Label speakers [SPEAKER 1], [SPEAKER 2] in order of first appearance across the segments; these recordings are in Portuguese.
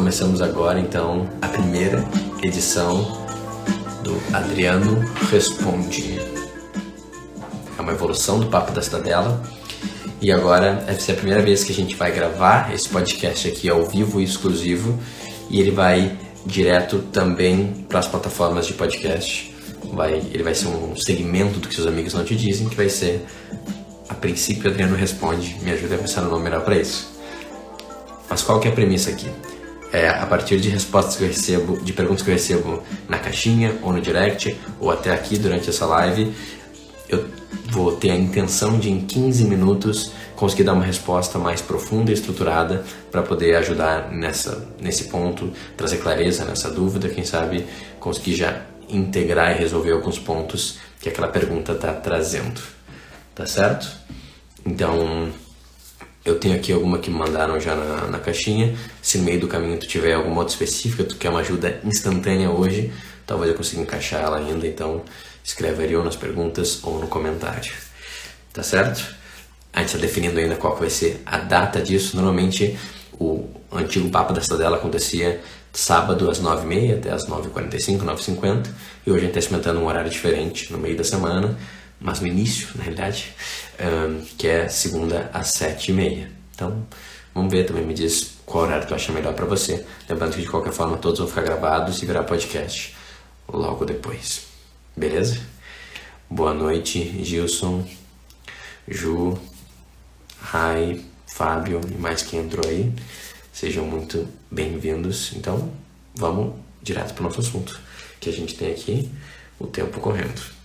[SPEAKER 1] Começamos agora então a primeira edição do Adriano Responde. É uma evolução do Papo da Cidadela. E agora vai ser a primeira vez que a gente vai gravar esse podcast aqui ao vivo e exclusivo. E ele vai direto também para as plataformas de podcast. Vai, ele vai ser um segmento do que seus amigos não te dizem, que vai ser a princípio Adriano Responde. Me ajuda a pensar no nome melhor para isso. Mas qual que é a premissa aqui? É a partir de respostas que eu recebo, de perguntas que eu recebo na caixinha ou no direct ou até aqui durante essa live, eu vou ter a intenção de em 15 minutos conseguir dar uma resposta mais profunda e estruturada para poder ajudar nessa nesse ponto, trazer clareza nessa dúvida, quem sabe conseguir já integrar e resolver alguns pontos que aquela pergunta está trazendo. Tá certo? Então, eu tenho aqui alguma que me mandaram já na, na, caixinha. Se no meio do caminho tu tiver alguma outra específica, tu quer uma ajuda instantânea hoje, talvez eu consiga encaixar ela ainda. Então escreve ali ou nas perguntas ou no comentário. Tá certo? A gente está definindo ainda qual vai ser a data disso. Normalmente o antigo Papo da Cidadela acontecia sábado às 9h30 até às 9h45, 9h50. E hoje a gente está experimentando um horário diferente no meio da semana mas no início, na realidade, um, que é segunda às sete e meia. Então, vamos ver, também me diz qual horário tu acha melhor para você. Lembrando que de qualquer forma todos vão ficar gravados e virar podcast logo depois. Beleza? Boa noite, Gilson, Ju, Rai, Fábio e mais quem entrou aí. Sejam muito bem-vindos. Então, vamos direto para o nosso assunto, que a gente tem aqui o tempo correndo.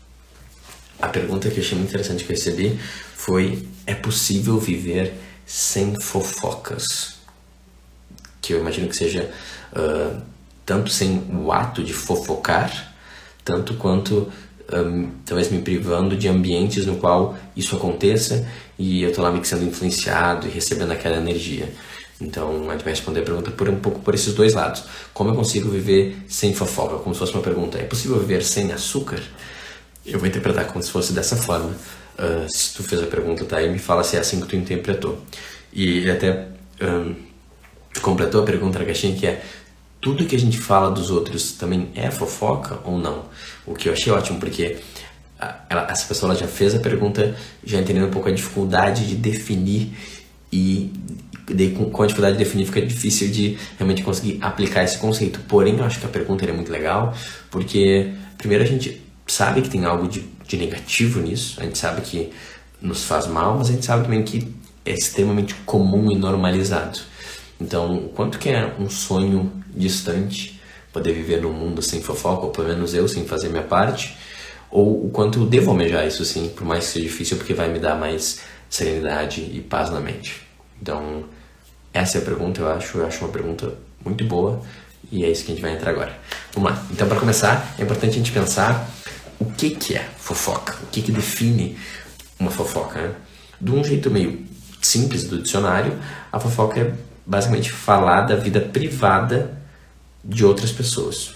[SPEAKER 1] A pergunta que eu achei muito interessante que eu recebi foi: é possível viver sem fofocas? Que eu imagino que seja uh, tanto sem o ato de fofocar, tanto quanto um, talvez me privando de ambientes no qual isso aconteça e eu estou lá que sendo influenciado e recebendo aquela energia. Então a gente vai responder a pergunta por um pouco por esses dois lados. Como eu consigo viver sem fofoca? Como se fosse uma pergunta: é possível viver sem açúcar? Eu vou interpretar como se fosse dessa forma. Uh, se tu fez a pergunta, tá? E me fala se é assim que tu interpretou. E ele até um, completou a pergunta na caixinha que é tudo que a gente fala dos outros também é fofoca ou não? O que eu achei ótimo, porque ela, essa pessoa já fez a pergunta já entendendo um pouco a dificuldade de definir e com a dificuldade de definir fica difícil de realmente conseguir aplicar esse conceito. Porém, eu acho que a pergunta é muito legal, porque primeiro a gente sabe que tem algo de, de negativo nisso, a gente sabe que nos faz mal, mas a gente sabe também que é extremamente comum e normalizado. Então, quanto que é um sonho distante poder viver num mundo sem fofoca, ou pelo menos eu sem fazer minha parte, ou o quanto eu devo almejar isso sim, por mais que seja difícil, porque vai me dar mais serenidade e paz na mente. Então, essa é a pergunta, eu acho, eu acho uma pergunta muito boa e é isso que a gente vai entrar agora. Vamos lá. Então, para começar, é importante a gente pensar o que, que é fofoca, o que, que define uma fofoca. Né? De um jeito meio simples do dicionário, a fofoca é basicamente falar da vida privada de outras pessoas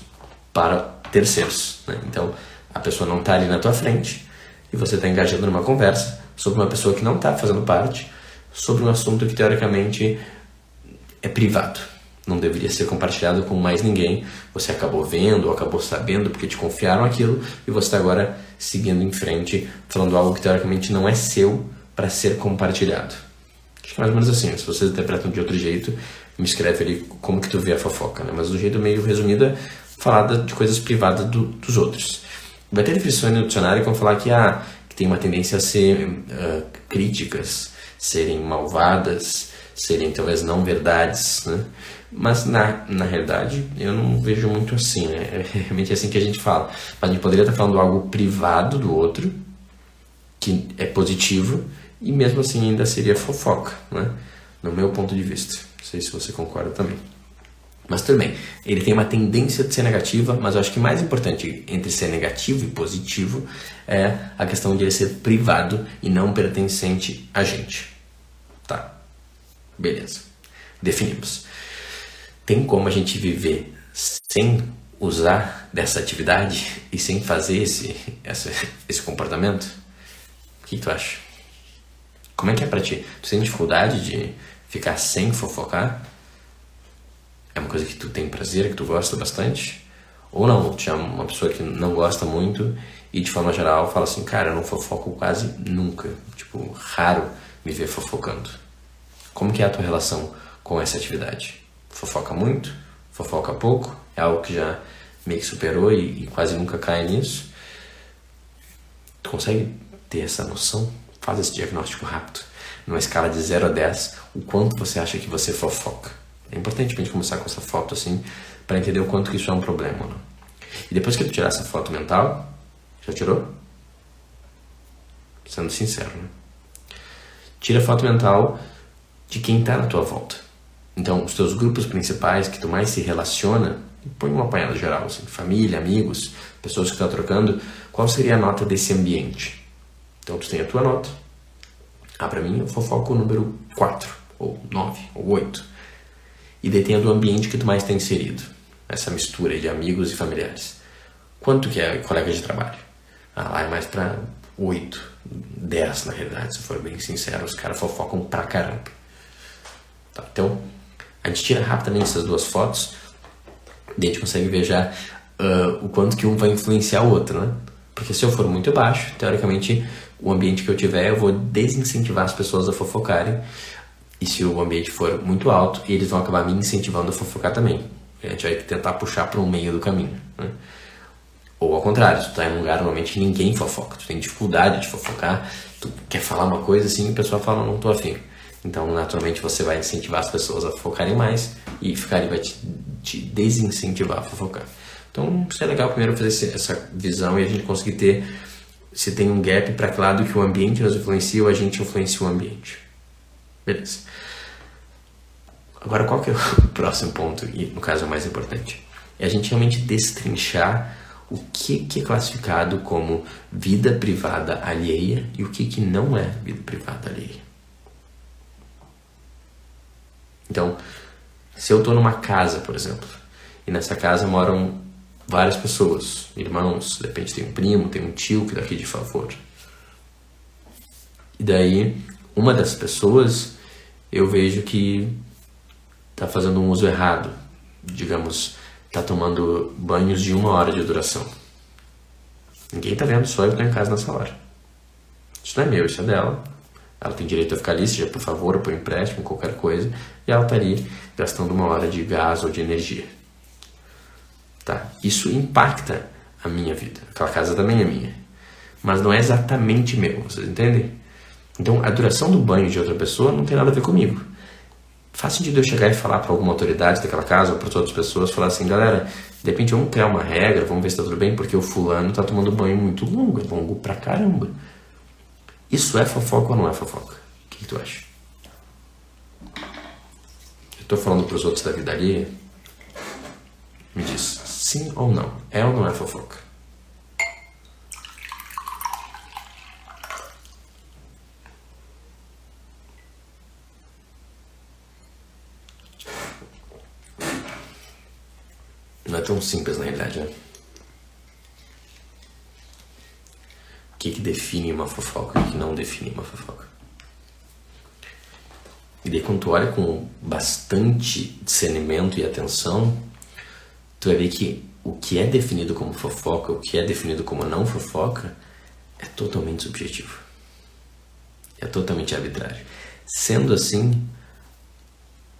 [SPEAKER 1] para terceiros. Né? Então, a pessoa não está ali na tua frente e você está engajando numa conversa sobre uma pessoa que não está fazendo parte, sobre um assunto que teoricamente é privado não deveria ser compartilhado com mais ninguém. Você acabou vendo ou acabou sabendo porque te confiaram aquilo e você está agora seguindo em frente, falando algo que teoricamente não é seu para ser compartilhado. Acho que mais ou menos assim. Se vocês interpretam de outro jeito, me escreve ali como que tu vê a fofoca, né? Mas do jeito meio resumido é falar de coisas privadas do, dos outros. Vai ter definições no dicionário que vão falar que, ah, que tem uma tendência a ser uh, críticas, serem malvadas, serem talvez não verdades, né? Mas na, na realidade eu não vejo muito assim, né? É realmente assim que a gente fala. A gente poderia estar falando algo privado do outro, que é positivo, e mesmo assim ainda seria fofoca, né? No meu ponto de vista. Não sei se você concorda também. Mas tudo bem, ele tem uma tendência de ser negativa, mas eu acho que mais importante entre ser negativo e positivo é a questão de ele ser privado e não pertencente a gente. Tá, beleza. Definimos. Tem como a gente viver sem usar dessa atividade e sem fazer esse, essa, esse comportamento? O que tu acha? Como é que é pra ti? Tu tem dificuldade de ficar sem fofocar? É uma coisa que tu tem prazer, que tu gosta bastante? Ou não, tu é uma pessoa que não gosta muito e de forma geral fala assim, cara, eu não fofoco quase nunca. Tipo, raro me ver fofocando. Como que é a tua relação com essa atividade? Fofoca muito? Fofoca pouco? É algo que já meio que superou e, e quase nunca cai nisso? Tu consegue ter essa noção? Faz esse diagnóstico rápido. Numa escala de 0 a 10, o quanto você acha que você fofoca? É importante a gente começar com essa foto assim, para entender o quanto que isso é um problema. Né? E depois que tu tirar essa foto mental, já tirou? Sendo sincero, né? Tira a foto mental de quem está na tua volta. Então, os teus grupos principais que tu mais se relaciona, põe uma apanhada geral, assim, família, amigos, pessoas que estão trocando, qual seria a nota desse ambiente? Então, tu tem a tua nota. Ah, para mim, eu fofoco o número 4, ou 9, ou 8. E tem a do ambiente que tu mais está inserido. Essa mistura de amigos e familiares. Quanto que é colega de trabalho? Ah, lá é mais para 8, 10 na realidade, se for bem sincero. Os caras fofocam pra caramba. Tá, então, a gente tira rapidamente essas duas fotos e a gente consegue ver já uh, o quanto que um vai influenciar o outro, né? Porque se eu for muito baixo, teoricamente, o ambiente que eu tiver, eu vou desincentivar as pessoas a fofocarem. E se o ambiente for muito alto, eles vão acabar me incentivando a fofocar também. A gente vai tentar puxar para um meio do caminho. Né? Ou ao contrário, tu tá em um lugar normalmente ninguém fofoca, tu tem dificuldade de fofocar, tu quer falar uma coisa assim e a pessoa fala, não tô afim. Então, naturalmente, você vai incentivar as pessoas a focarem mais e ficar vai te, te desincentivar a fofocar. Então, isso é legal primeiro fazer esse, essa visão e a gente conseguir ter se tem um gap para que lado que o ambiente nos influencia ou a gente influencia o ambiente. Beleza. Agora, qual que é o próximo ponto, e no caso é o mais importante? É a gente realmente destrinchar o que, que é classificado como vida privada alheia e o que, que não é vida privada alheia. Então, se eu estou numa casa, por exemplo, e nessa casa moram várias pessoas, irmãos, de repente tem um primo, tem um tio que daqui de favor. E daí, uma das pessoas, eu vejo que está fazendo um uso errado, digamos, está tomando banhos de uma hora de duração. Ninguém está vendo, só eu estou em casa nessa hora. Isso não é meu, isso é dela. Ela tem direito a ficar ali, seja por favor, ou por empréstimo, qualquer coisa, e ela está ali gastando uma hora de gás ou de energia. Tá? Isso impacta a minha vida. Aquela casa também é minha. Mas não é exatamente meu, vocês entendem? Então, a duração do banho de outra pessoa não tem nada a ver comigo faz sentido eu chegar e falar para alguma autoridade daquela casa ou para outras pessoas, falar assim, galera, de repente vamos criar uma regra, vamos ver se está tudo bem, porque o fulano está tomando banho muito longo, é longo pra caramba. Isso é fofoca ou não é fofoca? O que, que tu acha? Eu estou falando para os outros da vida ali, me diz sim ou não, é ou não é fofoca? Não é tão simples na realidade, né? Que, que define uma fofoca e o que não define uma fofoca? E daí quando tu olha com bastante discernimento e atenção, tu vai ver que o que é definido como fofoca, o que é definido como não fofoca, é totalmente subjetivo. É totalmente arbitrário. Sendo assim,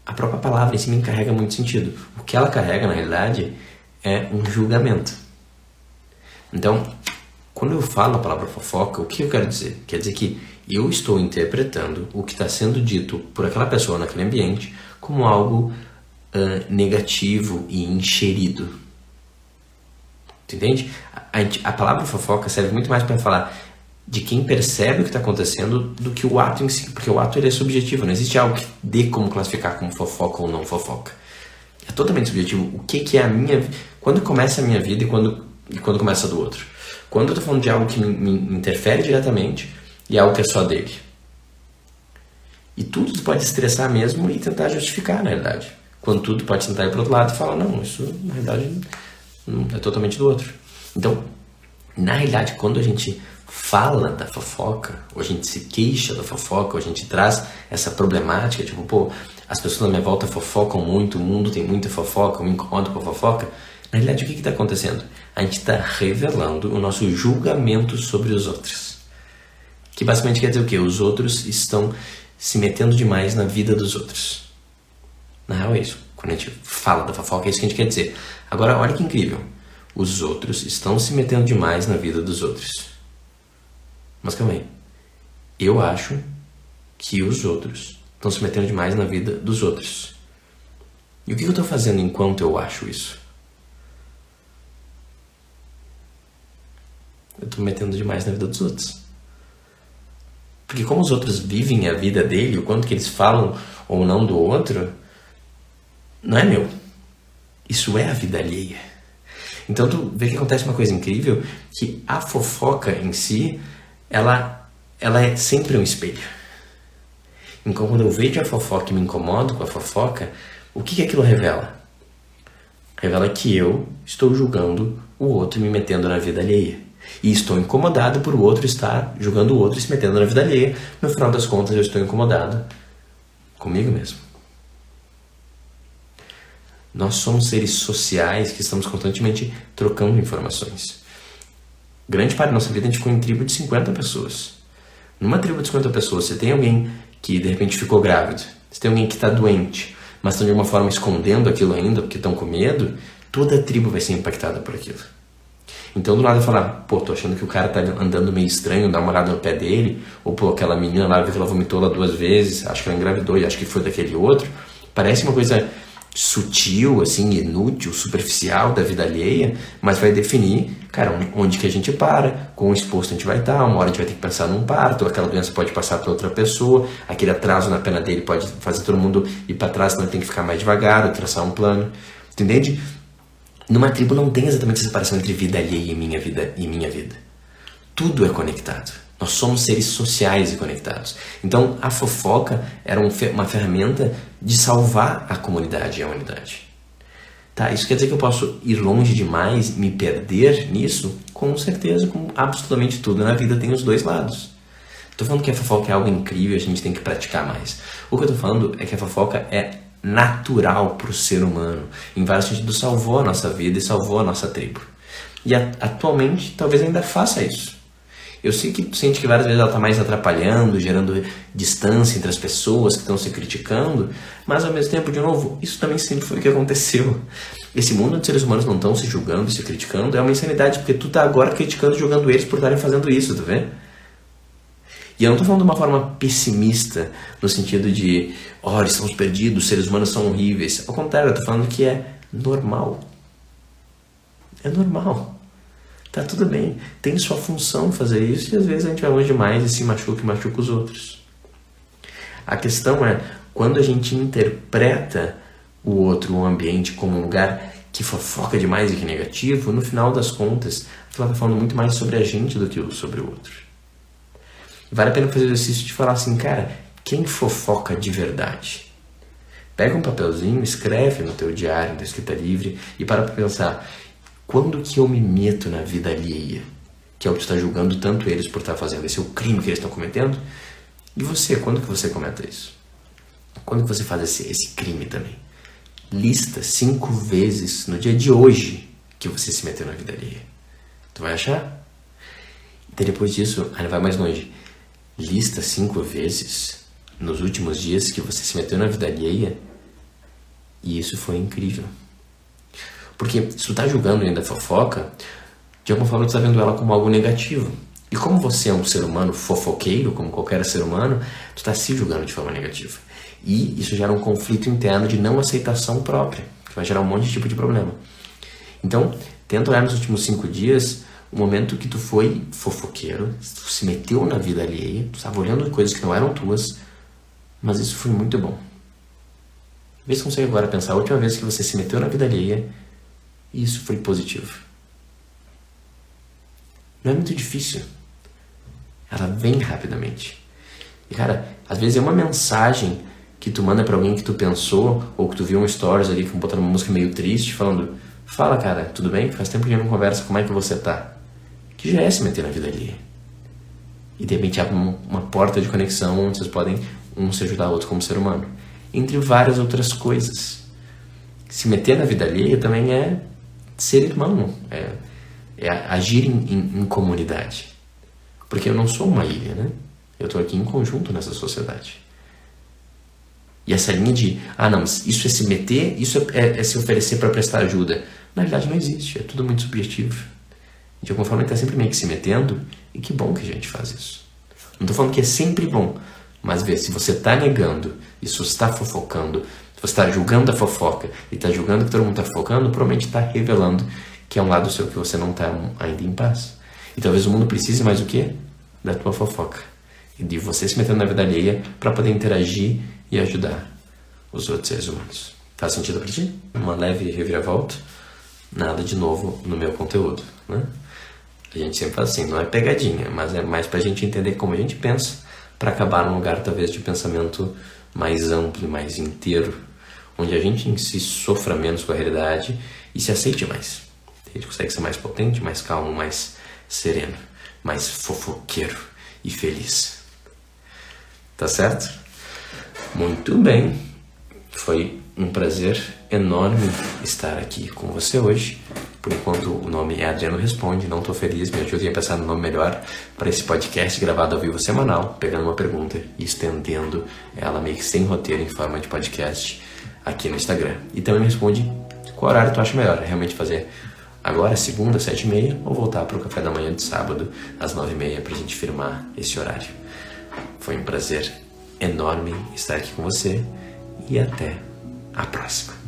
[SPEAKER 1] a própria palavra em si me carrega muito sentido. O que ela carrega, na realidade, é um julgamento. Então, quando eu falo a palavra fofoca, o que eu quero dizer? Quer dizer que eu estou interpretando o que está sendo dito por aquela pessoa naquele ambiente como algo uh, negativo e encherido. Entende? A, a, palavra fofoca serve muito mais para falar de quem percebe o que está acontecendo do que o ato em si, porque o ato ele é subjetivo, não existe algo que dê como classificar como fofoca ou não fofoca. É totalmente subjetivo. O que, que é a minha quando começa a minha vida e quando, e quando começa a do outro. Quando eu estou falando de algo que me, me interfere diretamente e algo que é só dele. E tudo pode estressar mesmo e tentar justificar, na realidade. Quando tudo pode tentar ir para outro lado e falar, não, isso na realidade é totalmente do outro. Então, na realidade, quando a gente fala da fofoca, ou a gente se queixa da fofoca, ou a gente traz essa problemática, tipo, pô, as pessoas na minha volta fofocam muito, o mundo tem muita fofoca, eu me incomodo com a fofoca. Na realidade, o que está acontecendo? A gente está revelando o nosso julgamento sobre os outros. Que basicamente quer dizer o quê? Os outros estão se metendo demais na vida dos outros. Na real é isso. Quando a gente fala da fofoca, é isso que a gente quer dizer. Agora, olha que incrível. Os outros estão se metendo demais na vida dos outros. Mas calma aí. Eu acho que os outros estão se metendo demais na vida dos outros. E o que eu estou fazendo enquanto eu acho isso? Eu estou me metendo demais na vida dos outros. Porque como os outros vivem a vida dele, o quanto que eles falam ou não do outro, não é meu. Isso é a vida alheia. Então tu vê que acontece uma coisa incrível, que a fofoca em si, ela, ela é sempre um espelho. Então, quando eu vejo a fofoca e me incomodo com a fofoca, o que, que aquilo revela? Revela que eu estou julgando o outro e me metendo na vida alheia. E estou incomodado por o outro estar julgando o outro e se metendo na vida alheia. No final das contas, eu estou incomodado comigo mesmo. Nós somos seres sociais que estamos constantemente trocando informações. Grande parte da nossa vida a gente ficou em tribo de 50 pessoas. Numa tribo de 50 pessoas, você tem alguém que de repente ficou grávido, se tem alguém que está doente, mas estão de alguma forma escondendo aquilo ainda porque estão com medo, toda a tribo vai ser impactada por aquilo. Então, do lado, falar, pô, tô achando que o cara tá andando meio estranho, dá uma olhada no pé dele, ou pô, aquela menina lá, viu que ela vomitou lá duas vezes, acho que ela engravidou e acho que foi daquele outro. Parece uma coisa sutil, assim, inútil, superficial da vida alheia, mas vai definir, cara, onde que a gente para, quão exposto a gente vai estar, uma hora a gente vai ter que pensar num parto, aquela doença pode passar para outra pessoa, aquele atraso na pena dele pode fazer todo mundo ir para trás, senão tem que ficar mais devagar, traçar um plano, entende? Numa tribo não tem exatamente separação entre vida alheia e minha vida e minha vida. Tudo é conectado. Nós somos seres sociais e conectados. Então, a fofoca era uma ferramenta de salvar a comunidade e a unidade. Tá, isso quer dizer que eu posso ir longe demais, me perder nisso? Com certeza, com absolutamente tudo na vida tem os dois lados. Estou falando que a fofoca é algo incrível, a gente tem que praticar mais. O que eu estou falando é que a fofoca é natural para o ser humano. Em vários sentidos, salvou a nossa vida e salvou a nossa tribo. E atualmente, talvez ainda faça isso. Eu sei que sente que várias vezes ela está mais atrapalhando, gerando distância entre as pessoas que estão se criticando, mas ao mesmo tempo, de novo, isso também sempre foi o que aconteceu. Esse mundo de seres humanos não estão se julgando e se criticando é uma insanidade, porque tu tá agora criticando e julgando eles por estarem fazendo isso, tá vendo? E eu não estou falando de uma forma pessimista, no sentido de, oh, estamos perdidos, os seres humanos são horríveis. Ao contrário, eu estou falando que é normal. É normal. Tá tudo bem, tem sua função fazer isso e às vezes a gente vai longe demais e se machuca e machuca os outros. A questão é, quando a gente interpreta o outro, o ambiente, como um lugar que fofoca demais e que é negativo, no final das contas, ela está falando muito mais sobre a gente do que sobre o outro. Vale a pena fazer o exercício de falar assim, cara, quem fofoca de verdade? Pega um papelzinho, escreve no teu diário, da escrita livre e para para pensar, quando que eu me meto na vida alheia? Que é o que está julgando tanto eles por estar fazendo. Esse é o crime que eles estão cometendo. E você, quando que você cometa isso? Quando que você faz esse, esse crime também? Lista cinco vezes no dia de hoje que você se meteu na vida alheia. Tu vai achar? E depois disso, ainda vai mais longe. Lista cinco vezes nos últimos dias que você se meteu na vida alheia. E isso foi incrível. Porque se tu tá julgando ainda a fofoca, de alguma forma tu tá vendo ela como algo negativo. E como você é um ser humano fofoqueiro, como qualquer ser humano, tu tá se julgando de forma negativa. E isso gera um conflito interno de não aceitação própria, que vai gerar um monte de tipo de problema. Então, tenta olhar nos últimos cinco dias o momento que tu foi fofoqueiro, tu se meteu na vida alheia, tu estava olhando coisas que não eram tuas, mas isso foi muito bom. Vê se consegue agora pensar a última vez que você se meteu na vida alheia e isso foi positivo. Não é muito difícil. Ela vem rapidamente. E cara, às vezes é uma mensagem que tu manda para alguém que tu pensou, ou que tu viu um stories ali, que botando uma música meio triste, falando: Fala, cara, tudo bem? Faz tempo que a gente não conversa, como é que você tá? Que já é se meter na vida ali. E de repente abre uma porta de conexão onde vocês podem um se ajudar o outro como ser humano. Entre várias outras coisas. Se meter na vida alheia também é ser irmão, é, é agir em, em, em comunidade. Porque eu não sou uma ilha, né? Eu estou aqui em conjunto nessa sociedade. E essa linha de, ah não, isso é se meter, isso é, é se oferecer para prestar ajuda. Na realidade não existe, é tudo muito subjetivo. De alguma forma ele está sempre meio que se metendo, e que bom que a gente faz isso. Não estou falando que é sempre bom, mas vê, se você está negando, isso está fofocando, se você está julgando a fofoca e está julgando que todo mundo está fofocando, provavelmente está revelando que é um lado seu que você não está ainda em paz. E talvez o mundo precise mais o quê? Da tua fofoca. E de você se metendo na vida alheia para poder interagir e ajudar os outros seres humanos. Faz sentido para ti? Uma leve reviravolta? Nada de novo no meu conteúdo, né? A gente sempre fala assim, não é pegadinha, mas é mais para a gente entender como a gente pensa, para acabar num lugar talvez de pensamento mais amplo, mais inteiro, onde a gente em si sofra menos com a realidade e se aceite mais. A gente consegue ser mais potente, mais calmo, mais sereno, mais fofoqueiro e feliz. Tá certo? Muito bem. Foi um prazer enorme estar aqui com você hoje. Por enquanto o nome é Adriano Responde, não estou feliz, me ajudem a pensar no nome melhor para esse podcast gravado ao vivo semanal, pegando uma pergunta e estendendo ela meio que sem roteiro em forma de podcast aqui no Instagram. E também me responde qual horário tu acha melhor, realmente fazer agora, segunda, sete e meia, ou voltar para o café da manhã de sábado, às nove e meia, para a gente firmar esse horário. Foi um prazer enorme estar aqui com você e até a próxima.